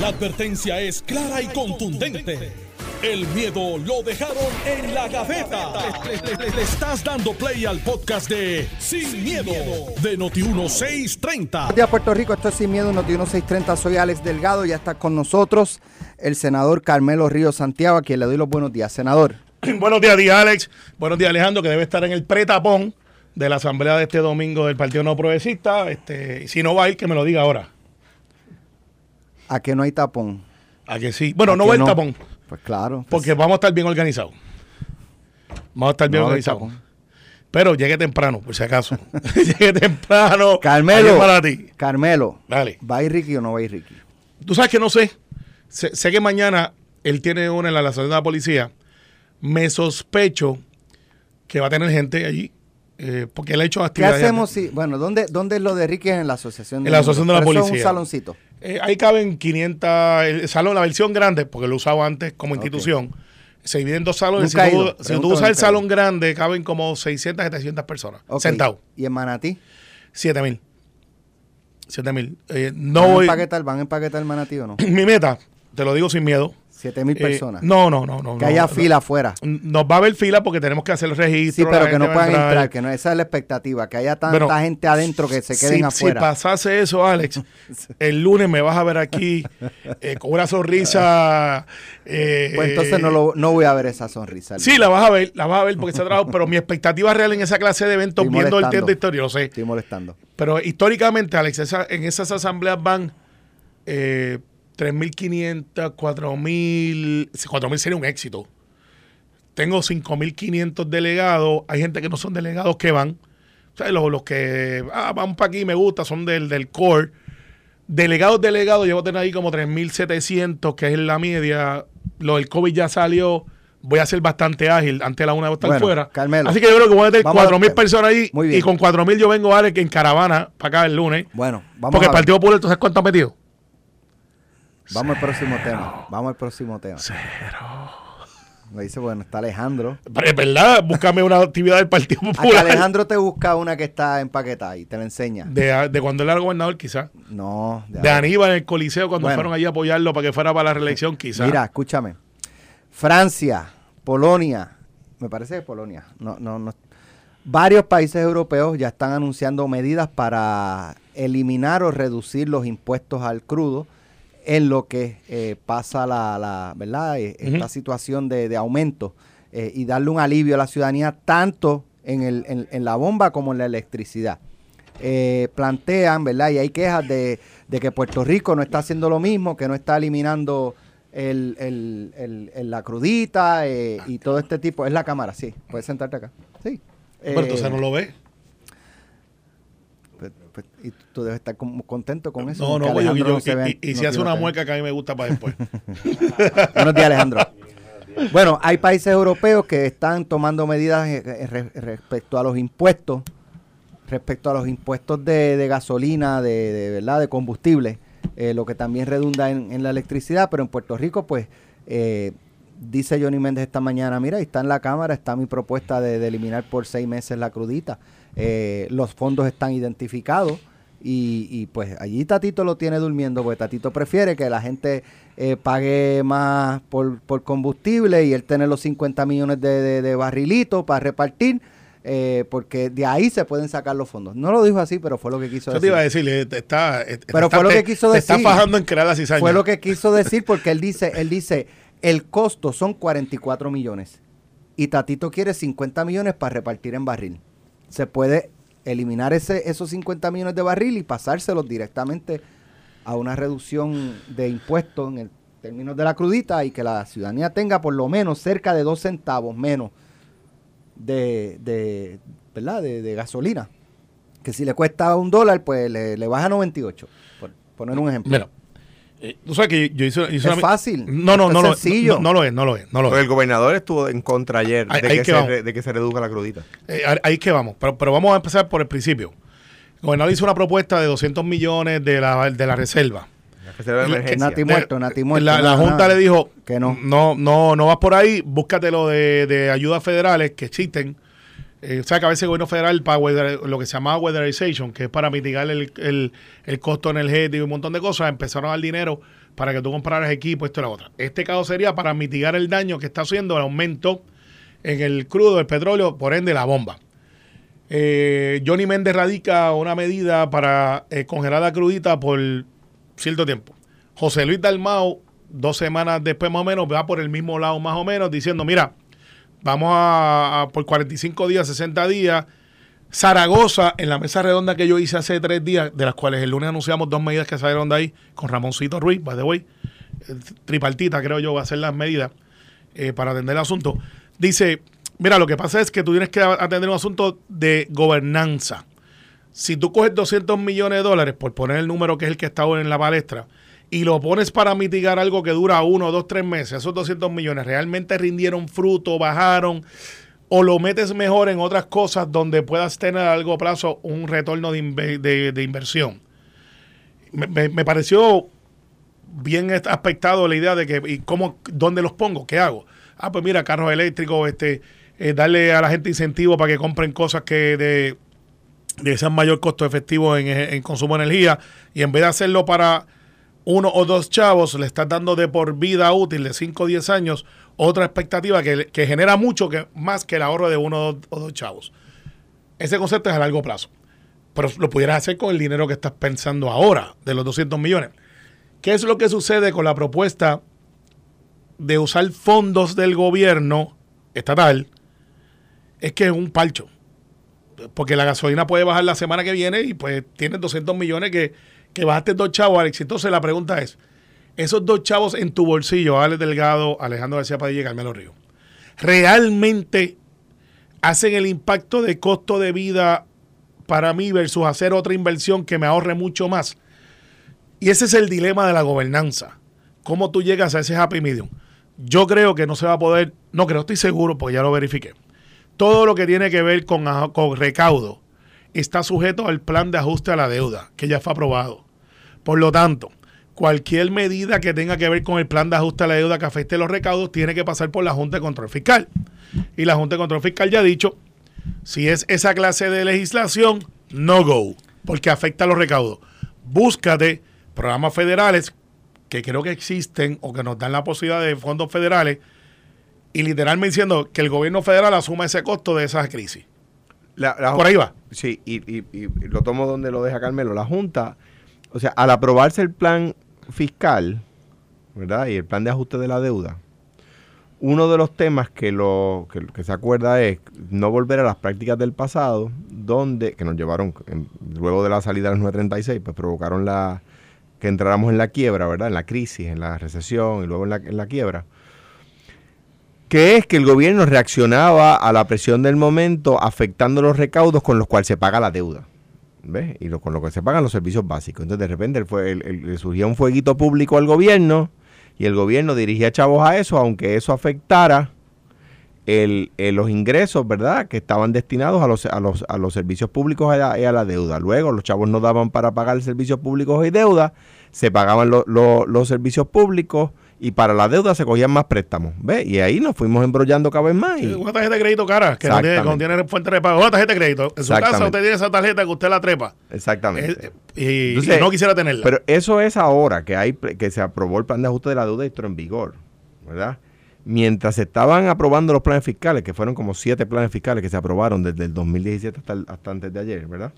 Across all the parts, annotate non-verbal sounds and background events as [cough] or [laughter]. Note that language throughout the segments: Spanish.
La advertencia es clara y contundente. El miedo lo dejaron en la gaveta. Le, le- le- le estás dando play al podcast de Sin, miedo, de Noti1630. Buenos días, Puerto Rico. Esto es Sin Miedo, Noti 630. Soy Alex Delgado. Ya está con nosotros el senador Carmelo Ríos Santiago, a quien le doy los buenos días. Senador, [clears throat] Buenos días, día Alex. Buenos días, Alejandro, que debe estar en el pretapón de la asamblea de este domingo del Partido No Progresista. Este, y si no va a ir, que me lo diga ahora. ¿A que no hay tapón? A que sí. Bueno, ¿A no va el tapón, Pues claro. porque vamos a estar bien organizados. Vamos a estar bien No organizados. Pero llegue temprano, por si acaso. [laughs] llegue temprano. Carmelo, para ti. Carmelo, Dale. ¿va a ir Ricky o no va a ir Ricky? Tú sabes que no sé. Sé, sé que mañana él tiene una en la estación de la policía. Me sospecho que va a tener gente allí. eh, porque él ha hecho ¿Qué actividades. hacemos si, bueno, ¿dónde, dónde es lo de Ricky? En la asociación En la asociación de la Pero eso es policía. un saloncito. Eh, ahí caben 500, el salón, la versión grande, porque lo usaba antes como institución. Se divide en dos salones. Nunca si tú, si tú usas el salón grande, caben como 600, 700 personas. Ok. Sentados. ¿Y en Manatí? 7 mil. 7 mil. Eh, no ¿Van a voy. empaquetar, ¿Van a empaquetar Manatí o no? [clears throat] Mi meta, te lo digo sin miedo. Siete mil eh, personas. no, no, no, no. que haya no. fila afuera. Nos va a haber fila porque tenemos que hacer el registro. Sí, pero que no puedan entrar, que no, esa es la expectativa, que haya tanta Bueno, gente adentro que se queden si, afuera. Si pasase eso, Alex, [laughs] el lunes me vas a ver aquí eh, con una sonrisa. [laughs] eh, Pues entonces no, lo, no voy a ver esa sonrisa. Sí, la vas a ver, la vas a ver porque se ha trabajado, pero mi expectativa real en esa clase de eventos, Estoy viendo el tiempo de historia, lo sé. Estoy molestando. Pero históricamente, Alex, esa- en esas asambleas van eh, 3.500, 4.000. 4.000 sería un éxito. Tengo 5.500 delegados. Hay gente que no son delegados que van. O sea, los, los que ah, van para aquí me gusta son del, del core. Delegados, delegados, llevo a tener ahí como 3.700, que es la media. Lo del COVID ya salió. Voy a ser bastante ágil. Antes de la una de estar Bueno, fuera. Carmelo. Así que yo creo que voy a tener Vamos a- 4.000 personas ahí. Muy bien. Y con 4.000 yo vengo, Alex, en caravana para acá el lunes. Bueno, vamos Porque a el. Partido Popular, ¿tú sabes cuánto ha metido? Vamos al próximo tema. Vamos al próximo tema. Me dice, bueno, está Alejandro. Pero es verdad, búscame una actividad del Partido Popular. Alejandro te busca una que está empaquetada y te la enseña. De, de cuando él era gobernador, quizás. No, de De. Aníbal en el Coliseo, cuando Bueno. fueron allí a apoyarlo para que fuera para la reelección, quizás. Mira, escúchame. Francia, Polonia, me parece que Polonia, no, no, no. Varios países europeos ya están anunciando medidas para eliminar o reducir los impuestos al crudo en lo que eh, pasa la, la ¿verdad? Eh, esta Ujú. situación de, de aumento eh, y darle un alivio a la ciudadanía tanto en, el, en, en la bomba como en la electricidad. Eh, plantean, ¿verdad? Y hay quejas de, de que Puerto Rico no está haciendo lo mismo, que no está eliminando el, el- el- el- la crudita eh, y todo este tipo. Es la cámara, sí. Puedes sentarte acá. Sí. Pero Eh, entonces no lo ve. Pues- pues, y tú debes estar como contento con eso. No, no, pues yo- yo- no y, y- y no si hace una mueca que a mí me gusta para después. [laughs] Buenos días, Alejandro. Bueno, hay países europeos que están tomando medidas eh, eh, re- respecto a los impuestos, respecto a los impuestos de, de gasolina, de, de, verdad, de combustible, eh, lo que también redunda en, en la electricidad, pero en Puerto Rico, pues, eh, dice Johnny Méndez esta mañana, mira, ahí está en la Cámara, está mi propuesta de, de eliminar por seis meses la crudita. Eh, los fondos están identificados. Y, y, pues allí Tatito lo tiene durmiendo, porque Tatito prefiere que la gente eh, pague más por, por combustible y él tener los 50 millones de, de, de barrilitos para repartir, eh, porque de ahí se pueden sacar los fondos. No lo dijo así, pero fue lo que quiso Yo te decir. iba a decir, eh, está, Pero está- fue lo que quiso te decir. está fajando en crear la cizaña. Fue lo que quiso decir porque él dice, él dice, el costo son 44 millones y Tatito quiere 50 millones para repartir en barril. Se puede eliminar ese, esos 50 millones de barril y pasárselos directamente a una reducción de impuestos en el términos de la crudita y que la ciudadanía tenga por lo menos cerca de dos centavos menos de, de, ¿verdad? de, gasolina. Que si le cuesta un dólar, pues le, le baja 98, por poner un ejemplo. Tú sabes que yo hice, hice Es una- fácil. No, no, no, es lo, sencillo. no, no lo es, no lo es, no lo Porque es. el gobernador estuvo en contra ayer Ahí- de, ahí que que se, de que se reduzca la crudita. Eh, ahí- es que vamos, pero, pero vamos a empezar por el principio. El gobernador hizo una propuesta de 200 millones de la, de la reserva. La reserva de emergencia. Nati muerto, Nati muerto. La, Junta le dijo Que no. no, no, no vas por ahí, búscate lo de, de ayudas federales que existen eh, o sea que a veces el gobierno federal para lo que se llamaba weatherization, que es para mitigar el, el- el costo energético y un montón de cosas, empezaron a dar dinero para que tú compraras equipo, esto y la otra. Este caso sería para mitigar el daño que está haciendo el aumento en el crudo, el petróleo, por ende la bomba. Eh, Johnny Méndez radica una medida para eh, congelar la crudita por cierto tiempo. José Luis Dalmao, dos semanas después más o menos, va por el mismo lado más o menos, diciendo, mira, vamos a, a por 45 días, 60 días. Zaragoza, en la mesa redonda que yo hice hace tres días, de las cuales el lunes anunciamos dos medidas que salieron de ahí, con Ramoncito Ruiz, by the way, eh, tripartita creo yo va a ser las medidas eh, para atender el asunto. Dice, mira, lo que pasa es que tú tienes que atender un asunto de gobernanza. Si tú coges 200 millones de dólares, por poner el número que es el que está hoy en la palestra, y lo pones para mitigar algo que dura uno, dos, tres meses, esos 200 millones realmente rindieron fruto, bajaron, o lo metes mejor en otras cosas donde puedas tener a largo plazo un retorno de, de- inversión. Me, me- pareció bien aspectado la idea de que, ¿y cómo, dónde los pongo? ¿Qué hago? Ah, pues mira, carros eléctricos, este, eh, darle a la gente incentivo para que compren cosas que de, de sean mayor costo efectivo en, en consumo de energía y en vez de hacerlo para uno o dos chavos, le estás dando de por vida útil de 5 o 10 años otra expectativa que, que genera mucho que, más que el ahorro de uno o dos, chavos. Ese concepto es a largo plazo. Pero lo pudieras hacer con el dinero que estás pensando ahora, de los 200 millones. ¿Qué es lo que sucede con la propuesta de usar fondos del gobierno estatal? Es que es un palcho. Porque la gasolina puede bajar la semana que viene y pues tienes 200 millones que, que bajaste dos chavos, Alex. Entonces la pregunta es, esos dos chavos en tu bolsillo, Alex Delgado, Alejandro García Padilla y Carmelo Río, ¿realmente hacen el impacto de costo de vida para mí versus hacer otra inversión que me ahorre mucho más? Y ese es el dilema de la gobernanza. ¿Cómo tú llegas a ese happy medium? Yo creo que no se va a poder, no creo, estoy seguro, porque ya lo verifiqué. Todo lo que tiene que ver con, con recaudo está sujeto al plan de ajuste a la deuda, que ya fue aprobado. Por lo tanto, cualquier medida que tenga que ver con el plan de ajuste a la deuda que afecte los recaudos tiene que pasar por la Junta de Control Fiscal. Y la Junta de Control Fiscal ya ha dicho, si es esa clase de legislación, no go, porque afecta a los recaudos. Búscate programas federales que creo que existen o que nos dan la posibilidad de fondos federales y literalmente diciendo que el gobierno federal asuma ese costo de esa crisis. La- la- Por ahí va. Sí, y, y- y lo tomo donde lo deja Carmelo. La Junta, o sea, al aprobarse el plan fiscal, ¿verdad? Y el plan de ajuste de la deuda, uno de los temas que, lo, que, se acuerda es no volver a las prácticas del pasado, donde, que nos llevaron, luego de la salida de los 936, pues provocaron la que entráramos en la quiebra, ¿verdad? En la crisis, en la recesión y luego en la quiebra que es que el gobierno reaccionaba a la presión del momento afectando los recaudos con los cuales se paga la deuda. ¿Ves? Y con lo que se pagan los servicios básicos. Entonces de repente el el- le surgía un fueguito público al gobierno y el gobierno dirigía chavos a eso, aunque eso afectara el, eh, los ingresos, ¿verdad? Que estaban destinados a los, a los, a los servicios públicos y a, a la deuda. Luego los chavos no daban para pagar servicios públicos y deuda, se pagaban lo- lo- los servicios públicos y para la deuda se cogían más préstamos. ¿Ves? Y ahí nos fuimos embrollando cada vez más. y- Una tarjeta de crédito cara, que no tiene, Exactamente. no tiene fuente de pago. Una tarjeta de crédito. En su casa usted tiene esa tarjeta que usted la trepa. exactamente. Y, Entonces, y no quisiera tenerla. Pero eso es ahora que hay que se aprobó el plan de ajuste de la deuda y esto en vigor, ¿verdad? Mientras se estaban aprobando los planes fiscales, que fueron como siete planes fiscales que se aprobaron desde el 2017 hasta, el- hasta antes de ayer, ¿verdad?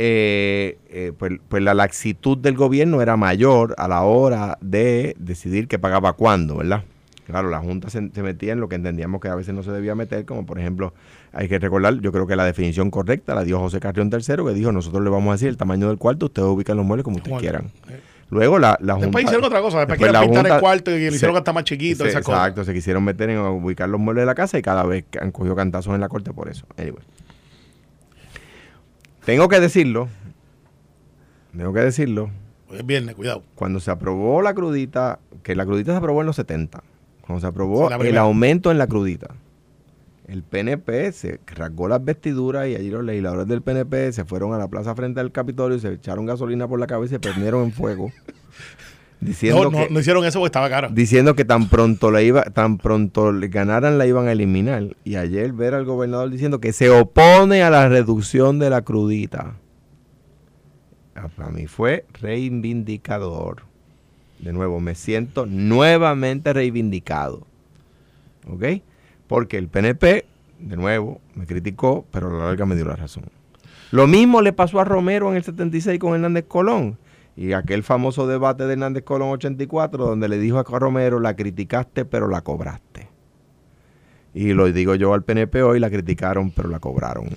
Eh, eh, pues, pues la laxitud del gobierno era mayor a la hora de decidir qué pagaba cuándo, ¿verdad? Claro, la Junta se, se metía en lo que entendíamos que a veces no se debía meter, como por ejemplo, hay que recordar, yo creo que la definición correcta la dio José Carrión III, que dijo, nosotros le vamos a decir el tamaño del cuarto, ustedes ubican los muebles como ustedes quieran. eh, Luego la, la Junta... Después hicieron otra cosa. Después, después pintar el cuarto y le hicieron hasta más chiquito. se- esas cosas. exacto, se quisieron meter en ubicar los muebles de la casa y cada vez que han cogido cantazos en la corte por eso. Anyway. Tengo que decirlo, tengo que decirlo, Es viernes, cuidado. cuando se aprobó la crudita, que la crudita se aprobó en los 70, cuando se aprobó Sí, el aumento en la crudita, el PNP se rasgó las vestiduras y allí los legisladores del PNP se fueron a la plaza frente al Capitolio y se echaron gasolina por la cabeza y se prendieron en fuego [laughs] diciendo No, no, que no hicieron eso porque estaba cara. diciendo que tan pronto le iba, tan pronto le ganaran la iban a eliminar. Y ayer ver al gobernador diciendo que se opone a la reducción de la crudita. Ah, Para mí fue reivindicador. De nuevo, me siento nuevamente reivindicado. ¿Ok? Porque el PNP, de nuevo, me criticó, pero a la larga me dio la razón. Lo mismo le pasó a Romero en el 76 con Hernández Colón. Y aquel famoso debate de Hernández Colón 84, donde le dijo a Romero, la criticaste, pero la cobraste. Y lo digo yo al PNP hoy, la criticaron, pero la cobraron.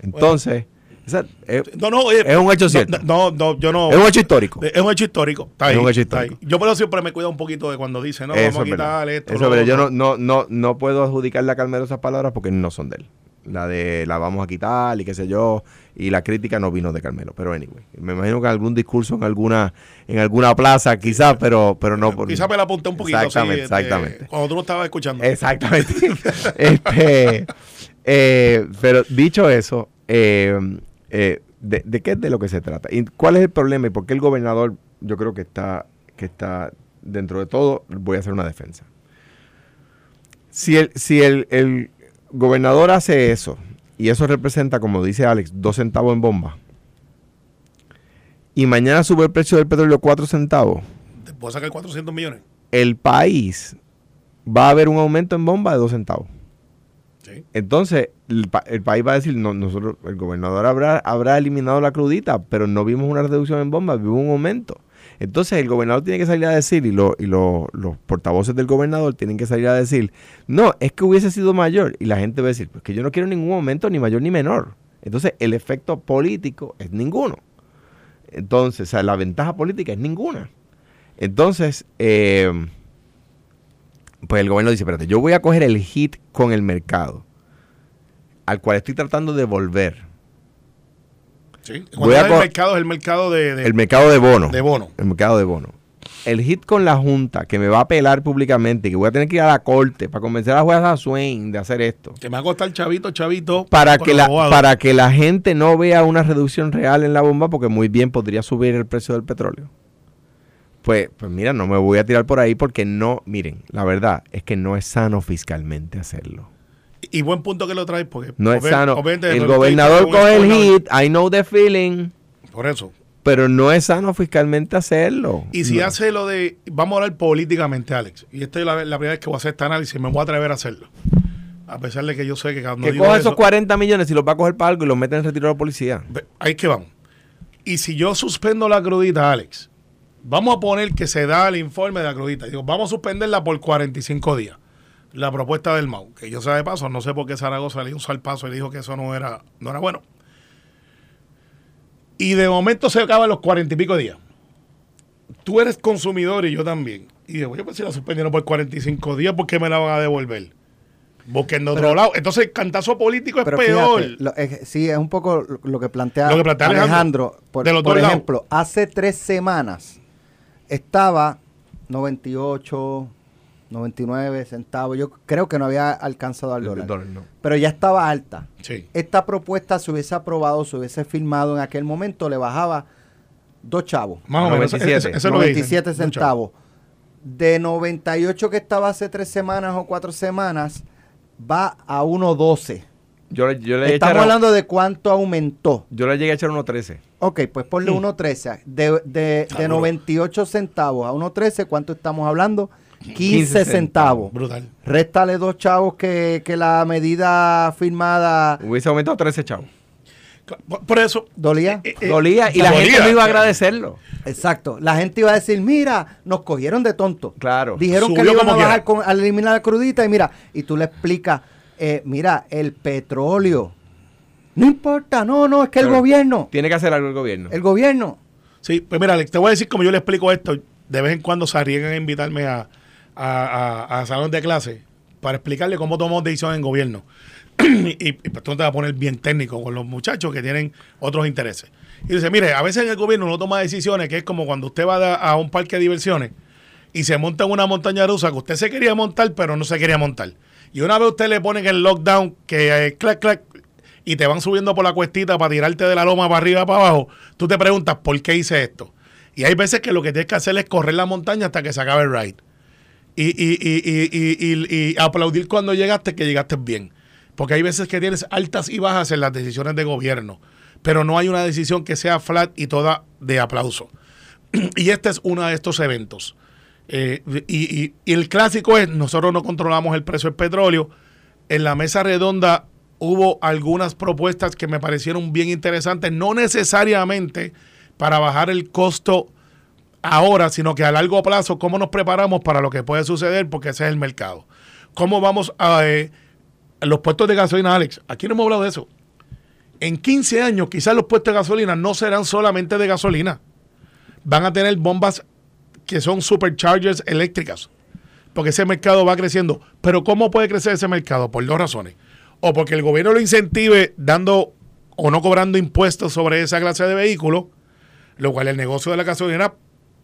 Entonces, esa- es, No, no, oye, es un hecho no, cierto. No, no, yo no. es un hecho histórico. Es un hecho histórico. Está Es ahí, un hecho está ahí. histórico. Yo por eso siempre me cuido un poquito de cuando dice, no, Eso vamos a es quitar esto. Eso lo es. Yo no, no, no, no puedo adjudicarle a Carmelo esas palabras porque no son de él. La de la vamos a quitar y qué sé yo. Y la crítica no vino de Carmelo. Pero anyway, me imagino que algún discurso en alguna, en alguna plaza, quizás, pero, pero no por. Quizás me la apunté un poquito. Exactamente, este, exactamente. Cuando tú no estabas escuchando. Exactamente. [laughs] [laughs] este, eh, pero dicho eso, eh, eh, de, de qué es de lo que se trata? ¿Y cuál es el problema? ¿Y por qué el gobernador, yo creo que está, que está dentro de todo, voy a hacer una defensa? Si el, si el, el gobernador hace eso, y eso representa, como dice Alex, dos centavos en bomba, y mañana sube el precio del petróleo cuatro centavos, Te puedo sacar 400 millones. el país va a haber un aumento en bomba de dos centavos. Sí. Entonces, el, pa- el país va a decir, no, nosotros, el gobernador habrá, habrá eliminado la crudita, pero no vimos una reducción en bombas, vimos un aumento. Entonces, el gobernador tiene que salir a decir, y, lo- y lo- los portavoces del gobernador tienen que salir a decir, no, es que hubiese sido mayor. Y la gente va a decir, pues que yo no quiero ningún aumento, ni mayor ni menor. Entonces, el efecto político es ninguno. Entonces, o sea, la ventaja política es ninguna. Entonces, eh, pues el gobierno dice, espérate, yo voy a coger el hit con el mercado, al cual estoy tratando de volver. Sí. Voy Cuando a el mercado es el mercado de, de, El mercado de bono. de bono. El mercado de bono. El hit con la Junta, que me va a apelar públicamente, que voy a tener que ir a la corte para convencer a la jueza Swain de hacer esto. Que me va a costar chavito, chavito. Para que, la, para que la gente no vea una reducción real en la bomba, porque muy bien podría subir el precio del petróleo. Pues, pues mira, no me voy a tirar por ahí porque no, miren, la verdad es que no es sano fiscalmente hacerlo. Y buen punto que lo traes porque... No es sano. El gobernador con el coge el gobernador. hit, I know the feeling, Por eso. pero no es sano fiscalmente hacerlo. Y si No. hace lo de... Vamos a hablar políticamente, Alex. Y esta es la, la primera vez que voy a hacer este análisis. Me voy a atrever a hacerlo. A pesar de que yo sé que cuando que digo coja eso- esos 40 millones y los va a coger para algo y los mete en retiro de la policía. Ahí es que vamos. Y si yo suspendo la crudita, Alex, vamos a poner que se da el informe de la crudita. Digo, vamos a suspenderla por 45 días. La propuesta del MAU, que yo sé de paso, no sé por qué Zaragoza le dio un salpazo y dijo que eso no era, no era bueno. Y de momento se acaban los 40 y pico días. Tú eres consumidor y yo también. Y digo, yo pues si la suspendieron por 45 días, ¿por qué me la van a devolver? Busquen de otro Pero- lado. Entonces el cantazo político es Pero peor. fíjate, lo- es- sí, es un poco lo- que plantea, Lo que plantea Alejandro, Por, de los por dos lados. ejemplo, hace tres semanas estaba 98, 99 centavos. Yo creo que no había alcanzado al El dólar. dólar, no. Pero ya estaba alta. Sí. Esta propuesta se hubiese aprobado, se hubiese firmado en aquel momento, le bajaba dos chavos. Más o menos. 97. Eso, eso es lo que dicen. 97 Mucho. centavos. De 98 que estaba hace tres semanas o cuatro semanas, va a 1.12. Yo, le- yo le Estamos hablando de cuánto aumentó. yo le llegué a echar unos 13. Ok, pues ponle 1.13. De, de, de duro. 98 centavos a 1.13, ¿cuánto estamos hablando? 15, 15 centavos. Brutal. Réstale dos chavos que, que la medida firmada Hubiese aumentado 13 chavos. Por, eso. dolía. eh, eh, Dolía y la dolía. gente no iba a agradecerlo. Exacto. La gente iba a decir, mira, nos cogieron de tonto. Claro. Dijeron que le iban a bajar con, al eliminar la crudita y mira, y tú le explicas, eh, mira, el petróleo. No importa, no, no, es que el gobierno, Tiene que hacer algo el gobierno. el gobierno. Sí, pues mira, Alex, te voy a decir como yo le explico esto. De vez en cuando se arriesgan a invitarme a, a, a, a salón de clase para explicarle cómo tomamos decisiones en gobierno. [clears throat] y, y pues tú te vas a poner bien técnico con los muchachos que tienen otros intereses. Y dice, mire, a veces en el gobierno uno toma decisiones que es como cuando usted va a, a un parque de diversiones y se monta en una montaña rusa que usted se quería montar, pero no se quería montar. Y una vez usted le ponen el lockdown, que eh, clac, clac, y te van subiendo por la cuestita para tirarte de la loma para arriba, para abajo, tú te preguntas, ¿por qué hice esto? Y hay veces que lo que tienes que hacer es correr la montaña hasta que se acabe el ride. Y, y, y, aplaudir cuando llegaste que llegaste bien. Porque hay veces que tienes altas y bajas en las decisiones de gobierno. Pero no hay una decisión que sea flat y toda de aplauso. [clears throat] y este es uno de estos eventos. Eh, y el clásico es, nosotros no controlamos el precio del petróleo. En la mesa redonda hubo algunas propuestas que me parecieron bien interesantes, no necesariamente para bajar el costo ahora, sino que a largo plazo, cómo nos preparamos para lo que puede suceder, porque ese es el mercado. ¿Cómo vamos a eh, los puestos de gasolina, Alex? Aquí no hemos hablado de eso. En 15 años, quizás los puestos de gasolina no serán solamente de gasolina. Van a tener bombas que son superchargers eléctricas, porque ese mercado va creciendo. Pero ¿cómo puede crecer ese mercado? Por dos razones. O porque el gobierno lo incentive dando o no cobrando impuestos sobre esa clase de vehículos, lo cual el negocio de la gasolina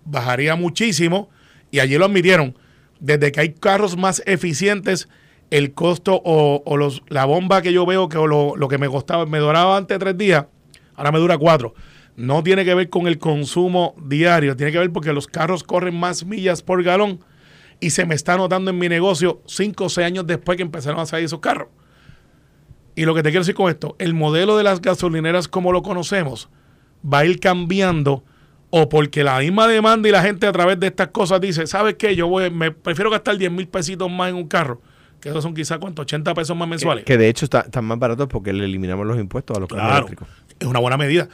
bajaría muchísimo. Y allí lo admitieron. Desde que hay carros más eficientes, el costo o, los, la bomba que yo veo que o lo, lo que me costaba, me duraba antes tres días, ahora me dura cuatro. No tiene que ver con el consumo diario, tiene que ver porque los carros corren más millas por galón y se me está notando en mi negocio cinco o seis años después que empezaron a salir esos carros. Y lo que te quiero decir con esto, el modelo de las gasolineras como lo conocemos va a ir cambiando o porque la misma demanda y la gente a través de estas cosas dice, ¿sabes qué? Yo voy, me prefiero gastar 10 mil pesitos más en un carro, que esos son quizás cuánto, 80 pesos más mensuales. Que de hecho está- están más baratos porque le eliminamos los impuestos a los carros eléctricos. es una buena medida.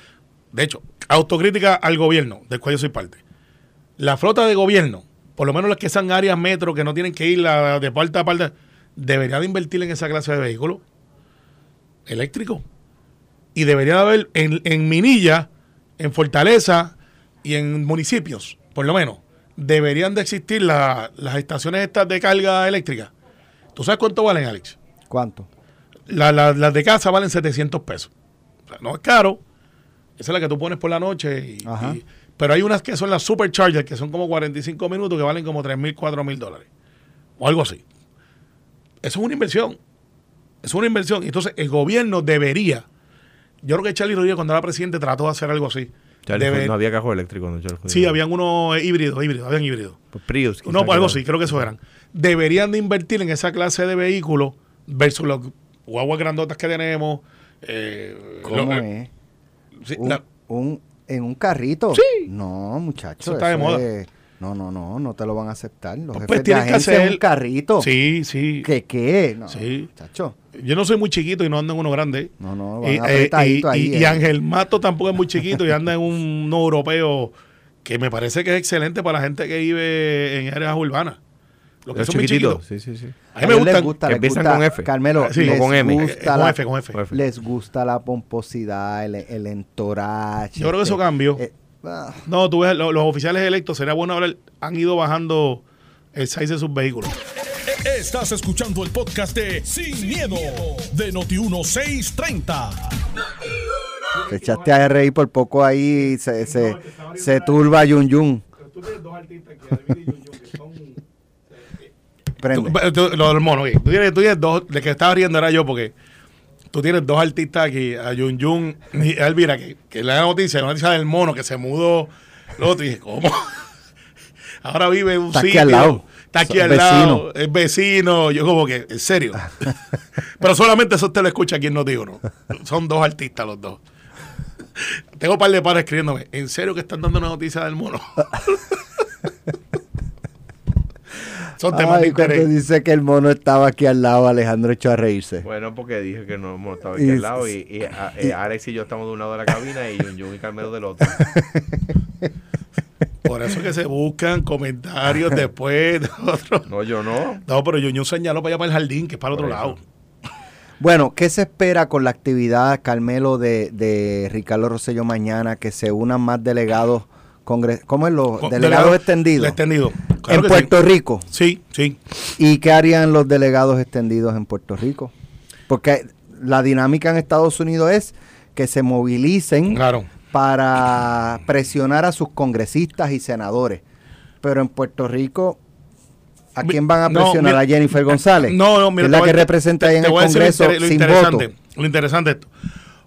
De hecho, autocrítica al gobierno, del cual yo soy parte. La flota de gobierno, por lo menos las que sean áreas metro, que no tienen que ir la- de parte a parte, debería de invertir en esa clase de vehículos eléctricos. Y debería de haber en, en Minilla, en Fortaleza y en municipios, por lo menos, deberían de existir la- las estaciones estas de carga eléctrica. ¿Tú sabes cuánto valen, Alex? ¿Cuánto? La- la- las de casa valen 700 pesos. O sea, no es caro. Esa es la que tú pones por la noche. y- Ajá. y- pero hay unas que son las superchargers, que son como 45 minutos, que valen como 3 mil, 4 mil dólares. O algo así. Eso es una inversión. Es una inversión. Entonces, el gobierno debería. Yo creo que Charlie Rodríguez, cuando era presidente, trató de hacer algo así. Debe- no había carros eléctricos. No, Charlie fue- sí, habían unos híbridos, híbridos, habían híbridos. Pues Prius. No, pues algo así, creo que eso eran. Deberían de invertir en esa clase de vehículos versus las guaguas grandotas que tenemos. eh, ¿Cómo lo- eh, es? sí, Un- la- un- ¿En un carrito? Sí. No, muchacho. Eso está de moda. es- no, no, no, no te lo van a aceptar. Los Pues, jefes pues, de que hacer- un carrito. sí, sí. ¿Qué qué? No, Sí. muchacho. Yo no soy muy chiquito y no ando en uno grande. No, no, van Y, eh, y- ahí. y- eh. y Ángel Mato tampoco es muy chiquito y anda en un no europeo que me parece que es excelente para la gente que vive en áreas urbanas. Los que Los son muy chiquitos. Sí, sí, sí. A mí me les gustan. gusta, que empiezan gusta- con F. Carmelo, Sí, les con M. Eh, gusta con la, F, con F. Con F. les gusta la pomposidad, el, el entourage. Yo creo que eso cambió. eh, ah, No, tú ves, lo- los oficiales electos, sería bueno hablar, han ido bajando el size de sus vehículos. Estás escuchando el podcast de Sin, miedo, de Noti1630. te echaste a reír por poco ahí se, se, se turba Yun Yun. Tú tienes dos artistas que son... Prende. Tú- tú- lo del mono, ok. Tú tienes, tú tienes dos, de que estaba riendo era yo porque tú tienes dos artistas aquí, a Yun Yun y a Elvira, que, que le da noticia, la noticia del mono que se mudó. Otro, y dije, ¿cómo? [laughs] Ahora vive en un Está aquí sitio. al lado. Está aquí al lado, es vecino. Yo como que, en serio. [laughs] Pero solamente eso usted lo escucha aquí en Noti Uno. Son dos artistas los dos. Tengo un par de pares escribiéndome. ¿En serio que están dando una noticia del mono? [laughs] Son temas de cuando interés. dice que el mono estaba aquí al lado, Alejandro echó a reírse. Bueno, porque dije que no hemos estado aquí Y- al lado y, y, a- eh, Alex y yo estamos de un lado de la cabina y Jun Jun y Carmelo del otro. [laughs] Por eso que se buscan comentarios después de otro. No, yo no. No, pero Yuñu señaló para allá para el jardín, que es para el otro lado. Bueno, ¿qué se espera con la actividad, Carmelo, de, de Ricardo Rosselló mañana? Que se unan más delegados, congres ¿cómo es lo? Con- Delegados delegado- extendidos Extendido. Claro en Puerto Rico. Sí, sí. ¿Y qué harían los delegados extendidos en Puerto Rico? Porque la dinámica en Estados Unidos es que se movilicen Claro. para presionar a sus congresistas y senadores. Pero en Puerto Rico, ¿a quién van a no, presionar? mira- ¿A Jennifer González? No, no, mira. es la que representa ahí en el lo Congreso inter- lo sin interesante, voto. Lo interesante. esto.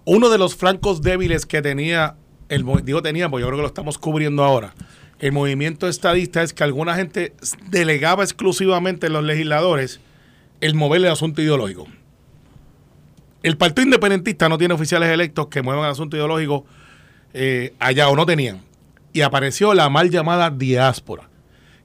Uno de los flancos débiles que tenía el, digo teníamos, yo creo que lo estamos cubriendo ahora. El movimiento estadista es que alguna gente delegaba exclusivamente a los legisladores el mover el asunto ideológico. El Partido Independentista no tiene oficiales electos que muevan el asunto ideológico eh, allá o no tenían. Y apareció la mal llamada diáspora,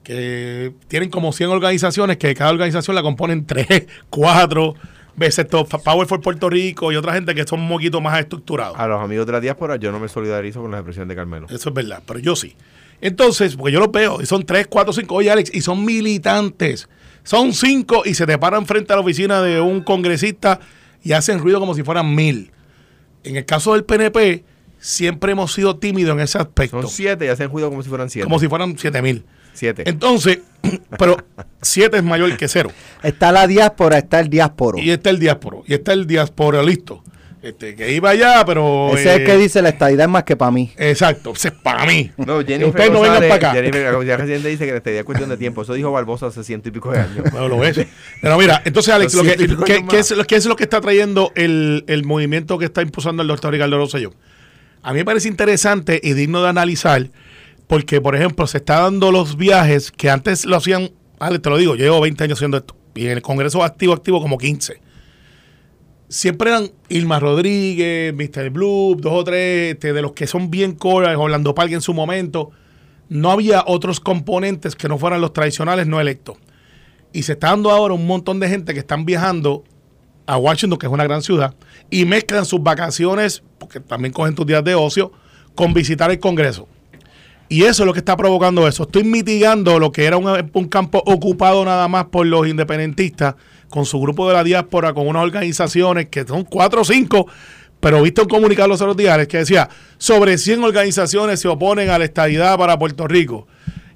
que tienen como 100 organizaciones, que cada organización la componen 3, 4 veces todo, Power for Puerto Rico y otra gente que son un poquito más estructurados. A los amigos de la diáspora yo no me solidarizo con la expresión de Carmelo. Eso es verdad, pero yo sí. Entonces, porque yo los veo, y son tres, cuatro, cinco, oye Alex, y son militantes. Son cinco y se te paran frente a la oficina de un congresista y hacen ruido como si fueran mil. En el caso del PNP, siempre hemos sido tímidos en ese aspecto. Son siete y hacen juicio como si fueran siete. Como si fueran siete mil. Siete. Entonces, [clears throat] pero siete es mayor que cero. Está la diáspora, está el diásporo. Y está el diásporo, y está el diaspora listo. Este, que iba allá, pero. Ese es el eh, que dice la estadidad es más que para mí. Exacto, ese es para mí. No, Jennifer Ustedes no vengan para acá. Jennifer, la comisaria residente dice que la estadía es cuestión de tiempo. Eso dijo Barbosa hace ciento y pico de años. Bueno, lo ves. Pero mira, entonces, Alex, lo que, ¿qué, qué es, lo- qué es lo que está trayendo el, el movimiento que está impulsando el doctor Ricardo Rosselló? A mí me parece interesante y digno de analizar, porque, por ejemplo, se está dando los viajes que antes lo hacían, Alex, te lo digo, yo llevo 20 años haciendo esto, y en el Congreso activo, activo como 15. Siempre eran Irma Rodríguez, Mr. Blue, dos o tres este, de los que son bien core, Orlando Parque en su momento. No había otros componentes que no fueran los tradicionales no electos. Y se está dando ahora un montón de gente que están viajando a Washington, que es una gran ciudad, y mezclan sus vacaciones, porque también cogen tus días de ocio, con visitar el Congreso. Y eso es lo que está provocando eso. Estoy mitigando lo que era un, un campo ocupado nada más por los independentistas, con su grupo de la diáspora, con unas organizaciones que son cuatro o cinco, pero viste un comunicado los otros días que decía, sobre 100 organizaciones se oponen a la estadidad para Puerto Rico.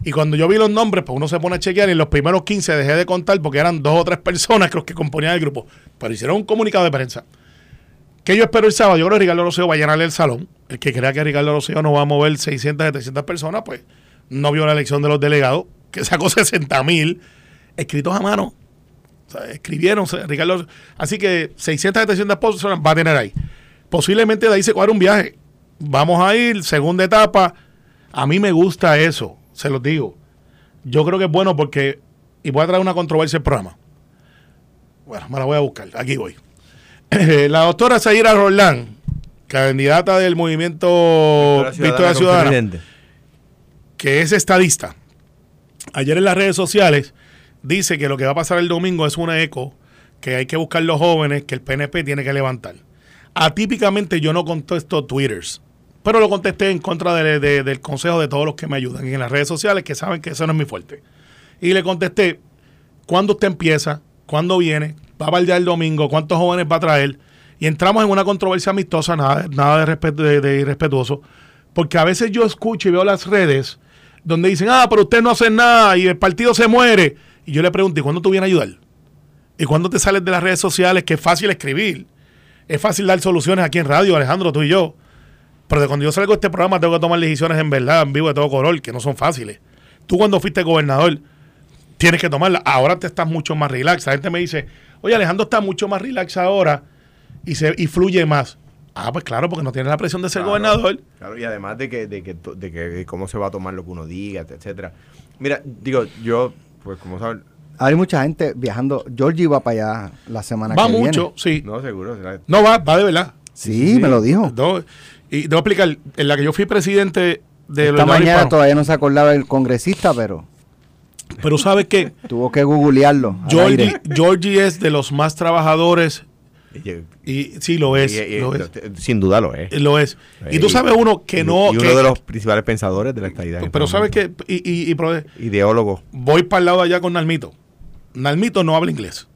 Y cuando yo vi los nombres, pues uno se pone a chequear y los primeros 15 dejé de contar porque eran dos o tres personas los que componían el grupo. Pero hicieron un comunicado de prensa. ¿Qué yo espero el sábado? Yo creo que Ricardo Rocío va a llenar el salón. El que crea que Ricardo Rocío no va a mover 600, 700 personas, pues no vio la elección de los delegados, que sacó [laughs] 60 mil escritos a mano. O sea, escribieron o. Así que 600, 700 personas va a tener ahí. Posiblemente de ahí se cuadra un viaje. Vamos a ir, segunda etapa. A mí me gusta eso, se los digo. Yo creo que es bueno porque. Y voy a traer una controversia al programa. Bueno, me la voy a buscar. Aquí voy. La doctora Zaira Roldán, candidata del movimiento Victoria Ciudadana, Presidente. que es estadista, ayer en las redes sociales dice que lo que va a pasar el domingo es un eco, que hay que buscar los jóvenes que el PNP tiene que levantar. Atípicamente yo no contesto twitters, pero lo contesté en contra de- de- del consejo de todos los que me ayudan en las redes sociales, que saben que eso no es mi fuerte. Y le contesté, ¿cuándo usted empieza? ¿Cuándo viene? ¿Va a bailar el domingo? ¿Cuántos jóvenes va a traer? Y entramos en una controversia amistosa, nada, nada de, irrespetuoso, porque a veces yo escucho y veo las redes donde dicen, ah, pero usted no hace nada y el partido se muere. Y yo le pregunto, ¿y cuándo tú vienes a ayudar? ¿Y cuándo te sales de las redes sociales? Que es fácil escribir. Es fácil dar soluciones aquí en radio, Alejandro, tú y yo. Pero de cuando yo salgo de este programa tengo que tomar decisiones en verdad, en vivo, de todo color, que no son fáciles. Tú cuando fuiste gobernador tienes que tomarla. Ahora te estás mucho más relax. La gente me dice, oye, Alejandro está mucho más relax ahora y, se, y fluye más. Ah, pues claro, porque no tiene la presión de ser Claro. gobernador. Claro, y además de que, de que, de que de cómo se va a tomar lo que uno diga, etcétera. Mira, digo, yo, pues como saben, Hay mucha gente viajando. Georgie va para allá la semana Va que mucho, viene. sí. no seguro. será- No va, va de verdad. Sí, me lo dijo. No, y te voy a explicar, en la que yo fui presidente de Esta mañana todavía no se acordaba el congresista, pero pero sabes que tuvo que googlearlo. Georgie, es de los más trabajadores y- sí lo es, y- y- lo y- es, sin duda lo es. lo es. Y tú sabes uno que y- no, y que- uno de los principales pensadores de la estadidad. en pero este sabes que y, y- Ideólogo. voy para el lado de allá con Nalmito. Nalmito no habla inglés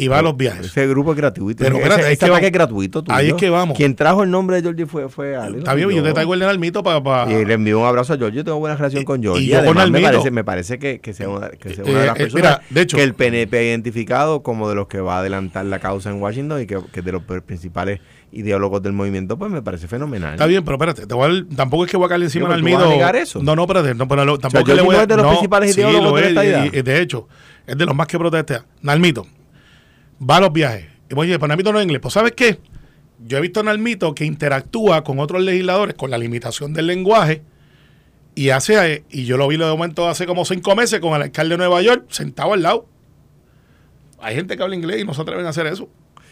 y va a los viajes. Ese grupo es gratuito. Pero espérate, ese es que es gratuito. tuyo. ahí es que vamos. Quien trajo el nombre de Georgie fue, fue Ale. Está bien, yo te traigo el de Nalmito para... Y le envío un abrazo a Georgie. Yo tengo buena relación Y- con y Georgie. con Además, me Almito. parece, me parece que, que sea una, que sea una Eh, de las eh, personas mira, de hecho- que el PNP ha identificado como de los que va a adelantar la causa en Washington y que, que de los principales ideólogos del movimiento, pues me parece fenomenal. Está bien, pero espérate, te voy a tampoco es que voy a caerle encima ¿tú vas Almido. a negar eso? No, no, espérate, no, pero lo- tampoco Georgie le voy no a es de los principales sí, ideólogos lo de la es, estadidad. y- y de hecho, es de los más que protesta. Nalmito, va a los viajes. Y voy a decir, pues Nalmito no es inglés. Pues ¿sabes qué? yo he visto a Nalmito que interactúa con otros legisladores con la limitación del lenguaje y hace, y yo lo vi de momento hace como cinco meses con el alcalde de Nueva York sentado al lado. Hay gente que habla inglés y no se atreven a hacer eso.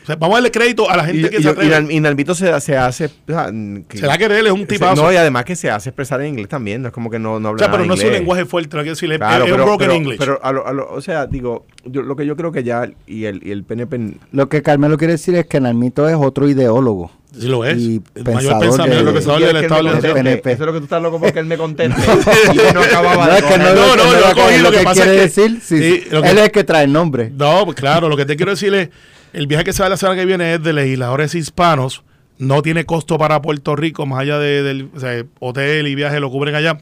O sea, vamos a darle crédito a la gente Y, que y- se y atreve. Y Nalvito se, se hace. o sea, que- Se da a querer, es un se- tipazo. No, y además que se hace expresar en inglés también. No es como que no, no o habla sea, nada pero no es un inglés. lenguaje fuerte, no hay que decirle, Claro, es, pero, un broken pero- English. pero a lo- a lo- o sea, digo, yo, lo que yo creo que ya y el, y el PNP Lo que Carmelo quiere decir es que Nalmito es otro ideólogo. sí lo es. y el pensador mayor pensador Y del Estado de. PNP. Eso es lo que tú estás loco porque él me conteste. [laughs] y no acababa No, de es que no, no, no, lo lo cogí, que, lo que que pasa quiere es que- decir, sí, que- él es el que trae el nombre. No, pues claro, lo que te quiero decir es, el viaje que se va la semana que viene es de legisladores hispanos, no tiene costo para Puerto Rico, más allá de- del hotel y viaje lo cubren allá.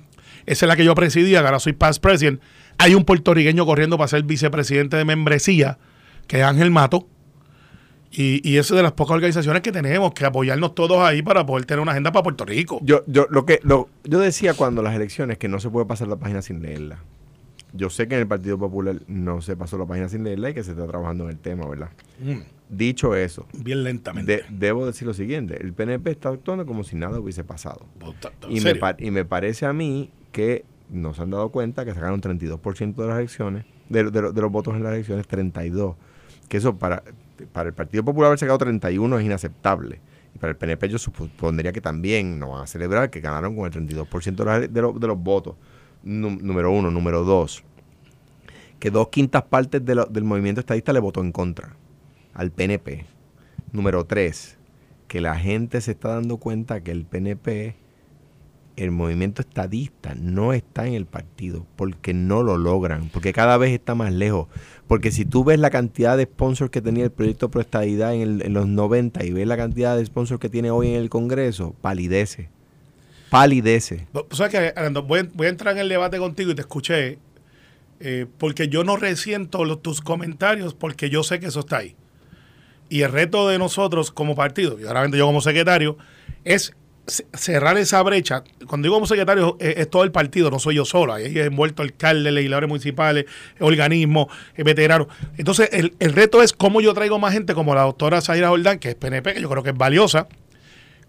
Esa es la que yo presidía, ahora soy past president. Hay un puertorriqueño corriendo para ser vicepresidente de membresía, que es Ángel Mato. Y, y eso es de las pocas organizaciones que tenemos, que apoyarnos todos ahí para poder tener una agenda para Puerto Rico. Yo, yo, lo que, lo, yo decía cuando las elecciones que no se puede pasar la página sin leerla. Yo sé que en el Partido Popular no se pasó la página sin leerla y que se está trabajando en el tema, ¿verdad? Mm, Dicho eso, bien lentamente. de- debo decir lo siguiente, el PNP está actuando como si nada hubiese pasado. Puta, ¿en Y me, y parece a mí que nos han dado cuenta que sacaron 32% de las elecciones, de, de de los votos en las elecciones, 32. Que eso para, para el Partido Popular haber sacado 31 es inaceptable. Y para el PNP yo supondría que también nos van a celebrar que ganaron con el 32% de, las- de los- de los votos. Nú- número uno. Número dos. Que dos quintas partes del movimiento estadista le votó en contra al PNP. Número tres. Que la gente se está dando cuenta que el PNP el movimiento estadista no está en el partido porque no lo logran, porque cada vez está más lejos. Porque si tú ves la cantidad de sponsors que tenía el proyecto Pro Estadidad en, en los 90 y ves la cantidad de sponsors que tiene hoy en el Congreso, palidece. Palidece. Que, Arando, voy, voy a entrar en el debate contigo y te escuché, eh, porque yo no resiento tus comentarios, porque yo sé que eso está ahí. Y el reto de nosotros como partido, y ahora yo como secretario, es ce- cerrar esa brecha. Cuando digo como secretario, es, es todo el partido, no soy yo solo. Ahí hay envuelto alcaldes, legisladores municipales, organismos, eh, veteranos. Entonces, el, el reto es cómo yo traigo más gente como la doctora Zaira Jordán, que es PNP, que yo creo que es valiosa,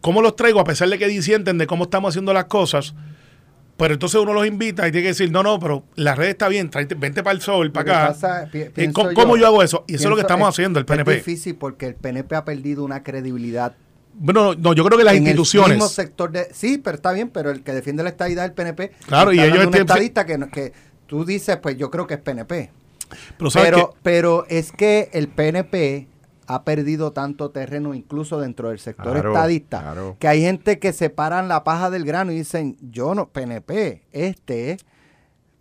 ¿Cómo los traigo? A pesar de que disienten de cómo estamos haciendo las cosas, pero entonces uno los invita y tiene que decir, no, no, pero la red está bien, tráete- vente para el sol, para acá. pasa, pi- Eh, ¿Cómo, yo hago eso? Y eso es lo que estamos haciendo, el Es PNP. difícil porque el PNP ha perdido una credibilidad Bueno, no, yo creo que las en el mismo instituciones. sector de sí pero está bien pero el que defiende la estadidad es el PNP Claro, y ellos un estadista que, que tú dices pues yo creo que es PNP Pero, pero es que el PNP ha perdido tanto terreno incluso dentro del sector Claro, estadista claro. que hay gente que separan la paja del grano y dicen yo no PNP este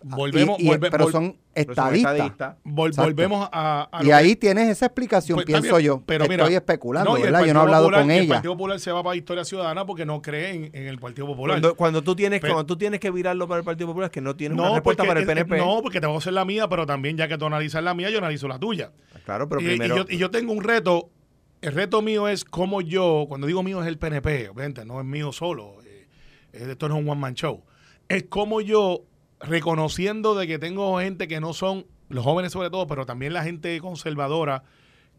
volvemos, y- y- volve- pero vol- son Pero son estadistas vol- volvemos a, a y que- ahí tienes esa explicación Pues, pienso bien, yo pero mira, estoy especulando no, ¿verdad? yo no he hablado Popular- con y El ella Partido Popular se va para Historia Ciudadana porque no cree en, en el Partido Popular. Cuando, cuando tú tienes, Pero- cuando tú tienes que virarlo para el Partido Popular, es que no tienes una no, respuesta porque, para el PNP. no, porque te voy a hacer la mía, pero también ya que tú analizas la mía, yo analizo la tuya. Claro, pero y, y primero. yo, y yo tengo un reto. El reto mío es cómo yo, cuando digo mío es el PNP, obviamente, no es mío solo. eh, esto no es un one man show. Es como yo, reconociendo de que tengo gente que no son, los jóvenes sobre todo, pero también la gente conservadora,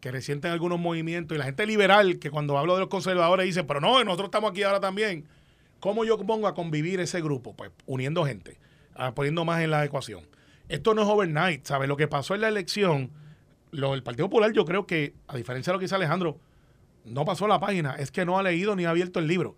que resienten algunos movimientos, y la gente liberal, que cuando hablo de los conservadores dice, pero no, nosotros estamos aquí ahora también. ¿Cómo yo pongo a convivir ese grupo? Pues uniendo gente, ah, poniendo más en la ecuación. Esto no es overnight, ¿sabes? Lo que pasó en la elección, lo, el Partido Popular, yo creo que, a diferencia de lo que dice Alejandro, no pasó la página, es que no ha leído ni ha abierto el libro.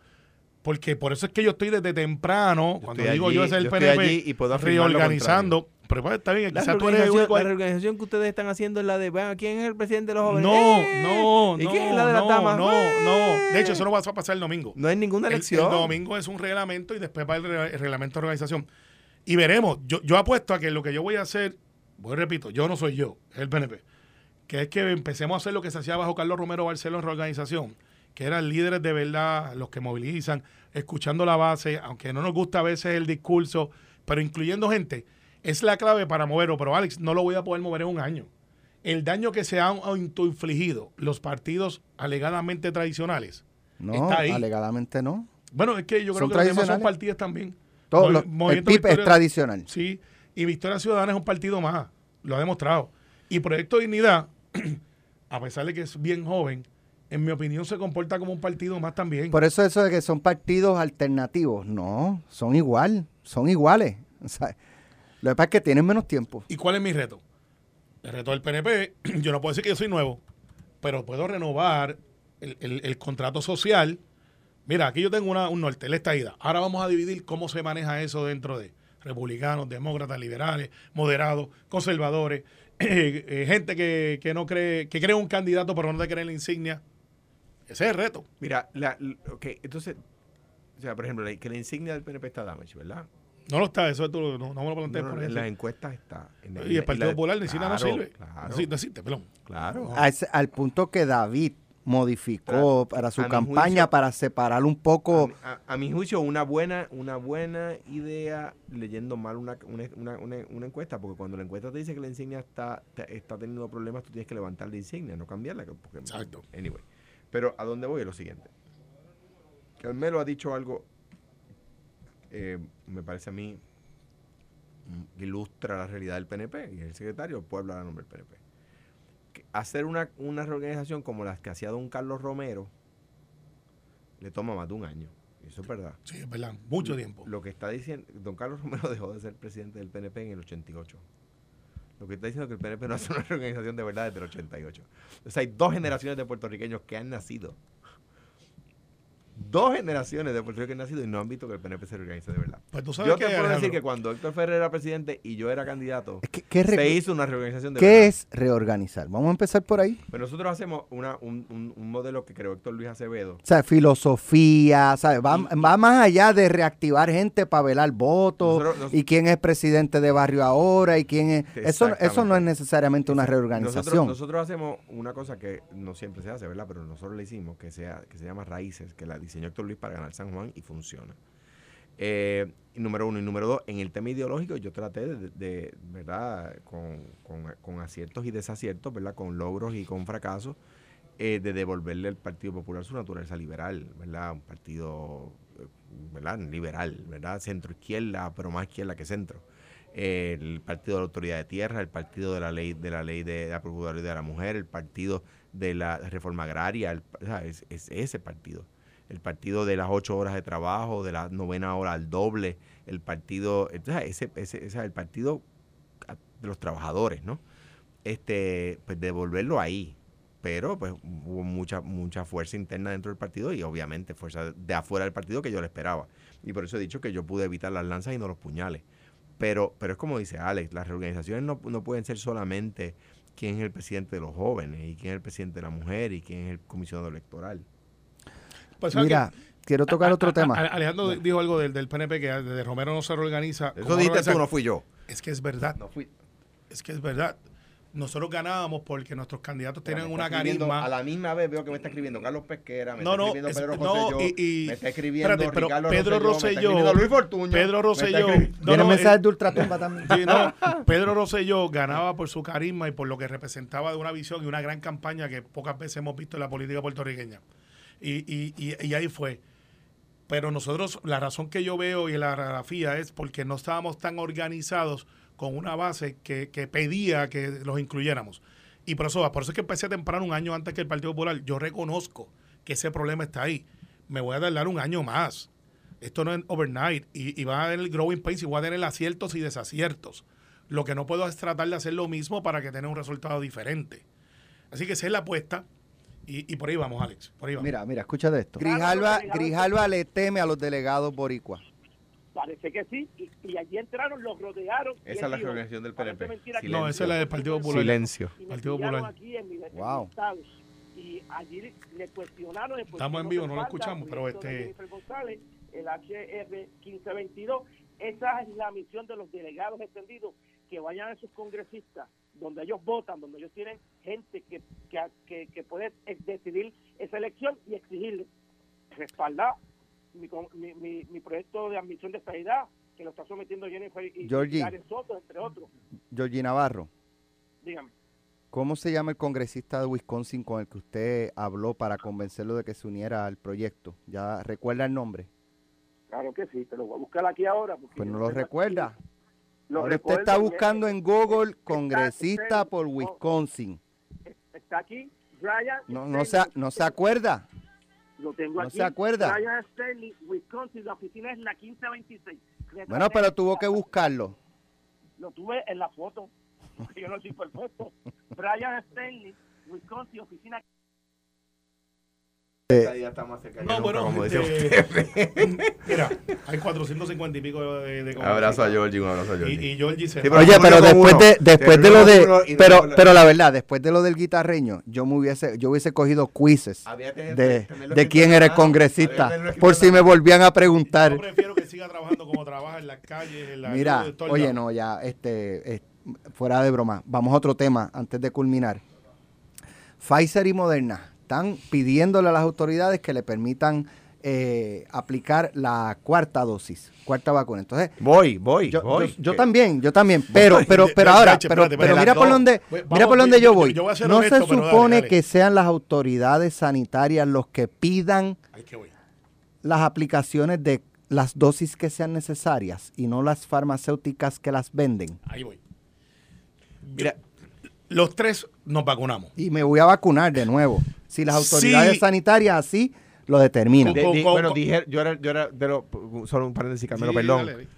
Porque por eso es que yo estoy desde temprano, cuando digo allí, yo es el yo PNP, y puedo reorganizando. Pero pues, está bien, La quizás tú eres el reorganización, único la reorganización que ustedes están haciendo es la de, bueno, ¿quién es el presidente de los jóvenes? No, ¡Eh! no, ¿Y no, quién es la de las no, damas? no, ¡Eh! no. De hecho, eso no va a pasar el domingo. No hay ninguna El- elección. El, domingo es un reglamento y después va el, re- el reglamento de organización. Y veremos. Yo, yo apuesto a que lo que yo voy a hacer, voy repito, yo no soy yo, es el PNP. Que es que empecemos a hacer lo que se hacía bajo Carlos Romero Barceló en reorganización, que eran líderes de verdad, los que movilizan, escuchando la base, aunque no nos gusta a veces el discurso, pero incluyendo gente, es la clave para moverlo. Pero Alex, no lo voy a poder mover en un año. El daño que se han infligido los partidos alegadamente tradicionales. no Está ahí. alegadamente no Bueno, es que yo creo que los demás son partidos también. Todo Movi- lo- el es tradicional Sí, y Victoria Ciudadana es un partido más, lo ha demostrado. Y Proyecto Dignidad, [clears throat] a pesar de que es bien joven, en mi opinión, se comporta como un partido más también. Por eso eso de que son partidos alternativos, no, son igual, son iguales. [laughs] O sea, lo que pasa es que tienen menos tiempo. ¿Y cuál es mi reto? El reto del PNP, [clears throat] yo no puedo decir que yo soy nuevo, pero puedo renovar el, el- el contrato social. Mira, aquí yo tengo una, un norte, la estadía. Ahora vamos a dividir cómo se maneja eso dentro de republicanos, demócratas, liberales, moderados, conservadores, eh, eh, gente que, que no cree, que cree un candidato pero no te cree en la insignia. Ese es el reto. Mira, la, entonces, o sea, por ejemplo, la- que la insignia del PNP está damage, ¿verdad? No lo está, eso tú no, no me lo plantees No, no, por en las encuestas está. En la- Y el Partido la- Popular siquiera no claro, sirve. Claro, No sirve, no existe, perdón. claro. A ese- al punto que David modificó Tra- para su campaña juicio- para separar un poco. A, mi- a- a mi juicio, una buena, una buena idea leyendo mal una, una, una- una- una encuesta, porque cuando la encuesta te dice que la insignia está, te- está teniendo problemas, tú tienes que levantar la insignia, no cambiarla. que- Porque, Exacto. Anyway. Pero a dónde voy es lo siguiente. Carmelo ha dicho algo, eh, me parece a mí, que ilustra la realidad del PNP, y el secretario puede hablar a nombre del PNP. Hacer una, una reorganización como las que hacía don Carlos Romero le toma más de un año. Eso es verdad. Sí, es verdad. Mucho tiempo. Lo que está diciendo, don Carlos Romero [laughs] dejó de ser presidente del PNP en el 88. Lo que está diciendo es que el PNP no [laughs] hace una reorganización de verdad desde el 88. O sea, hay dos generaciones de puertorriqueños que han nacido. Dos generaciones de puertorriqueños que han nacido y no han visto que el PNP se reorganice de verdad. Pues tú sabes Yo que, te puedo decir que cuando Héctor Ferrer era presidente y yo era candidato, ¿Qué, se hizo una reorganización de qué verdad. es reorganizar? Vamos a empezar por ahí. Pero nosotros hacemos una, un, un- un modelo que creó Héctor Luis Acevedo. O sea, filosofía, ¿sabes? Va, va más allá de reactivar gente para velar votos Nosotros- nos- y quién es presidente de barrio ahora y quién es... Eso, eso no es necesariamente una reorganización. Nosotros, nosotros hacemos una cosa que no siempre se hace, ¿verdad? Pero nosotros le hicimos, que, sea, que se llama Raíces, que la diseñó Héctor Luis para ganar San Juan y funciona. Eh, número uno. Y número dos, en el tema ideológico yo traté de, ¿verdad? Con, con- aciertos y desaciertos, ¿verdad? Con logros y con fracasos, eh, de devolverle al Partido Popular su naturaleza liberal, ¿verdad? Un partido, eh, ¿verdad? Liberal, ¿verdad? Centro izquierda, pero más izquierda que centro el partido de la autoridad de tierra, el partido de la ley de la ley de la procuraduría de la mujer, el partido de la reforma agraria, o sea, es, es ese partido. El partido de las ocho horas de trabajo, de la novena hora al doble, el partido, ese, ese, ese- el partido de los trabajadores, ¿no? Este, pues devolverlo ahí. Pero pues hubo mucha, mucha fuerza interna dentro del partido y obviamente fuerza de afuera del partido que yo le esperaba. Y por eso he dicho que yo pude evitar las lanzas y no los puñales. Pero, pero es como dice Alex, las reorganizaciones no, no pueden ser solamente quién es el presidente de los jóvenes y quién es el presidente de la mujer y quién es el comisionado electoral. Pues, ¿sabes Mira, quiero tocar A- otro a- tema. a- Alejandro dijo algo del, del PNP que desde Romero no se reorganiza. Eso ¿Cómo dijiste tú, no fui yo. Es que es verdad. No fui. Es que es verdad. Nosotros ganábamos porque nuestros candidatos tienen Me una carisma. A la misma vez veo que me está escribiendo Carlos Pesquera, me No, está no, escribiendo es- Pedro no, Rosselló, y- y- me está escribiendo espérate, pero Ricardo Pedro Rosselló, me Luis Fortuño. Pedro me Rosselló- escribiendo- No, Viene no, mensajes eh, de ultratumba también. Sí, no, Pedro Rosselló ganaba por su carisma y por lo que representaba de una visión y una gran campaña que pocas veces hemos visto en la política puertorriqueña. Y, y, y, ahí fue. Pero nosotros, la razón que yo veo y la radiografía es porque no estábamos tan organizados con una base que, que pedía que los incluyéramos. Y por eso, por eso es que empecé temprano, un año antes que el Partido Popular. Yo reconozco que ese problema está ahí. Me voy a tardar un año más. Esto no es overnight. Y, va a haber el growing pace y voy a tener aciertos y desaciertos. Lo que no puedo es tratar de hacer lo mismo para que tenga un resultado diferente. Así que esa es la apuesta. Y, y por ahí vamos, Alex. Por ahí vamos. Mira, mira, escucha de esto. Grijalva, Grijalva le teme a los delegados boricuas. Parece que sí. Y, y allí entraron, los rodearon. Esa es la dijo, reorganización del "Parece PNP. no, esa es la del Partido Popular. Silencio. y me Partido Popular. aquí en mi Wow. Y allí le- le cuestionaron. Estamos en vivo, no lo escuchamos, pero este- González, el HR 1522. Esa es la misión de los delegados extendidos, que vayan a sus congresistas, donde ellos votan, donde ellos tienen gente que, que, que, que puede decidir esa elección y exigirle respaldar mi, mi, mi, proyecto de admisión de estabilidad que lo está sometiendo Jennifer y Georgie. Soto, entre otros. Georgie Navarro, Dígame. ¿cómo se llama el congresista de Wisconsin con el que usted habló para convencerlo de que se uniera al proyecto? ¿Ya recuerda el nombre? Claro que sí, te lo voy a buscar aquí ahora. porque Pues no lo aquí- recuerda. Lo Ahora usted está buscando en Google está- congresista usted- por Wisconsin. está aquí Brian No, no, se, Stanley, no se acuerda. Lo tengo no aquí. se acuerda. Brian Stanley, Wisconsin. La oficina es la 1526. Bueno, pero tuvo que buscarlo. Lo tuve en la foto. [laughs] Yo no soy perfecto. Brian [laughs] Stanley, Wisconsin, oficina No, bueno, como este, decía usted. [laughs] mira, hay 450 y pico de, de Abrazo a Georgie, un abrazo a Y, Georgie. y Georgie se Sí, va. pero Oye, yo pero después uno. de, después de lo de, y pero, pero la verdad, después de lo del guitarreño, yo me hubiese, yo hubiese cogido quizzes de, de escrito quién que congresista, por si me volvían a Yo preguntar. prefiero que siga trabajando como trabaja en las calles, en la Mira, oye, no, ya, este, eh, fuera de broma, vamos a otro tema antes de culminar. Pfizer y Moderna están pidiéndole a las autoridades que le permitan eh, aplicar la cuarta dosis, cuarta vacuna. Entonces, Voy, voy, yo, voy. yo- también, yo también, pero, pero, [laughs] pero ahora, pero, espérate, pero espérate, mira por Pues, mira vamos, por dónde yo- voy. yo no honesto, se dale, supone dale. que sean las autoridades sanitarias los que pidan que las aplicaciones de las dosis que sean necesarias y no las farmacéuticas que las venden. Ahí voy. Mira, Los tres nos vacunamos. Y me voy a vacunar de nuevo. Si las autoridades Sí. sanitarias así lo determinan. de- bueno, con- dije, yo era, yo era de solo un paréntesis, Carmelo, Sí, perdón. dale.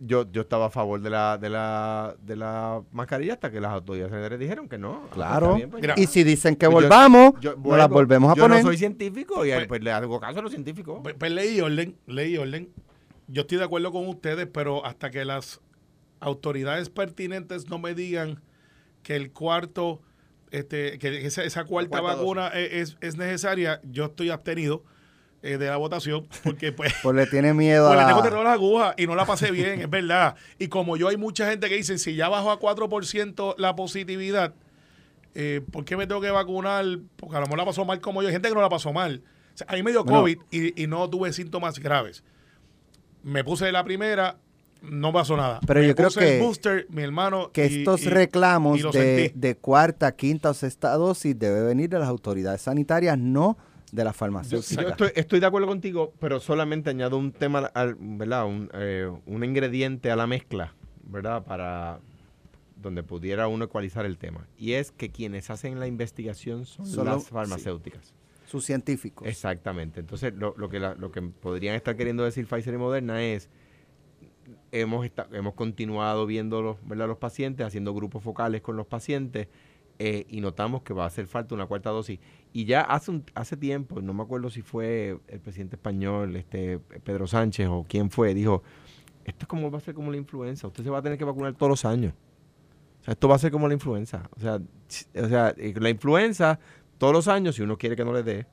Yo, yo estaba a favor de la, de la, de la mascarilla hasta que las autoridades sanitarias dijeron que no. Claro. Está bien, pues. Mira, y si dicen que Pues yo- volvamos, yo vuelvo- las volvemos a yo poner. no soy científico y Pues- pues, le hago caso a los científicos. Pues, pues leí orden, leí orden. Yo estoy de acuerdo con ustedes, pero hasta que las autoridades pertinentes no me digan que el cuarto, este, que esa, esa cuarta, cuarta vacuna es, es necesaria, yo estoy abstenido eh, de la votación porque pues... [laughs] Pues le tiene miedo Pues a le tengo terror a las agujas y no la pasé bien, es verdad. Y como yo hay mucha gente que dice, si ya bajó a 4% la positividad, eh, ¿por qué me tengo que vacunar? Porque a lo mejor la pasó mal como yo. Hay gente que no la pasó mal. O sea, a mí me dio Bueno. COVID y, y no tuve síntomas graves. Me puse la primera, no pasó nada. Pero Me yo creo que- el booster, mi hermano. que y- estos y- reclamos y de, cuarta, quinta o sexta dosis debe venir de las autoridades sanitarias, no de las farmacéuticas. yo estoy, estoy de acuerdo contigo, pero solamente añado un tema, al, ¿verdad? Un, eh, un ingrediente a la mezcla, ¿verdad? Para donde pudiera uno ecualizar el tema. Y es que quienes hacen la investigación son Solo- las farmacéuticas. Sus científicos. Exactamente. Entonces, lo, lo que la- lo que podrían estar queriendo decir Pfizer y Moderna es hemos esta- hemos continuado viendo los, ¿verdad? los pacientes, haciendo grupos focales con los pacientes eh, y notamos que va a hacer falta una cuarta dosis. Y ya hace un, hace tiempo, no me acuerdo si fue el presidente español, este Pedro Sánchez o quién fue, dijo, esto es como va a ser como la influenza, usted se va a tener que vacunar todos los años. O sea, esto va a ser como la influenza. O sea, o sea, eh, la influenza todos los años, si uno quiere que no le dé,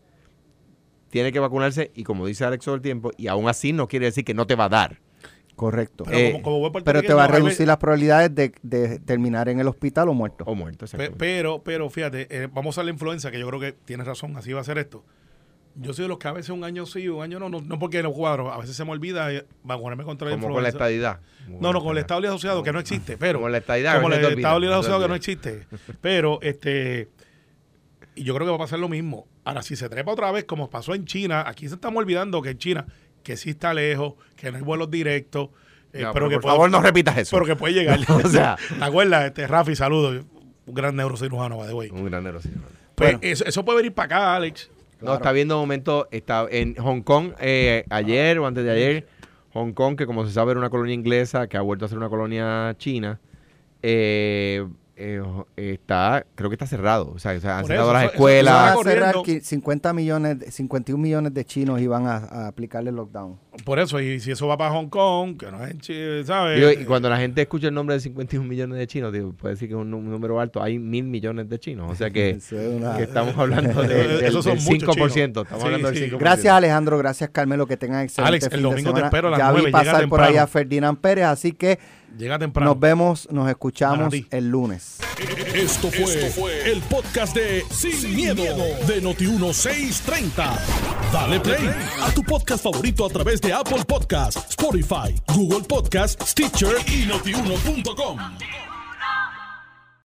tiene que vacunarse y como dice Alex todo el tiempo, y aún así no quiere decir que no te va a dar. Correcto. Pero Eh, como, como buen Pero te va a reducir las probabilidades de, de terminar en el hospital o muerto. O muerto, exactamente. Pero, pero fíjate, eh, vamos a la influenza, que yo creo que tienes razón, así va a ser esto. Yo soy de los que a veces un año sí, un año no, no, no porque los cuadros, a veces se me olvida eh, vacunarme contra la como con la influenza. estadidad. No, no, con el Estado Asociado, que no existe, pero. Como la estadidad, Como el Estado Asociado, que no existe. Pero, este. Y yo creo que va a pasar lo mismo. Ahora, si se trepa otra vez, como pasó en China, aquí se estamos olvidando que en China, que sí está lejos, que no hay vuelos directos, eh, No, pero que por puede- favor, no repitas eso. Pero que puede llegar. [laughs] O sea. [laughs] ¿te acuerdas? Este, Rafi, saludos. Un gran neurocirujano, by the way. Un gran neurocirujano. Pues Bueno. eso, eso puede venir para acá, Alex. No, está viendo un momento, está en Hong Kong eh, ayer o antes de ayer, Hong Kong, que como se sabe era una colonia inglesa, que ha vuelto a ser una colonia china, eh, eh, está, creo que está cerrado. O sea, o sea, han cerrado eso, las eso- eso escuelas. Van a cerrar qui- 50 millones, de- 51 millones de chinos y van a, a aplicarle lockdown. Por eso, y si eso va para Hong Kong, que no es en Chile, ¿sabes? Digo, y cuando la gente escucha el nombre de 51 millones de chinos, digo, puede decir que es un, nú- número alto. Hay mil millones de chinos. O sea que, [laughs] Eso es una- que estamos hablando de- [laughs] del, son del muchos 5%. chinos. Estamos Sí, hablando del sí. 5%. Gracias Alejandro, gracias Carmelo, que tengan excelente Alex, el fin de domingo te semana. espero a las ya vi 9, llega pasar por temprano. ahí a Ferdinand Pérez, así que Llega temprano. nos vemos, nos escuchamos el lunes. Esto fue, el podcast de Sin, miedo, de Noti1630. Dale play a tu podcast favorito a través de Apple Podcasts, Spotify, Google Podcasts, Stitcher y notiuno.com.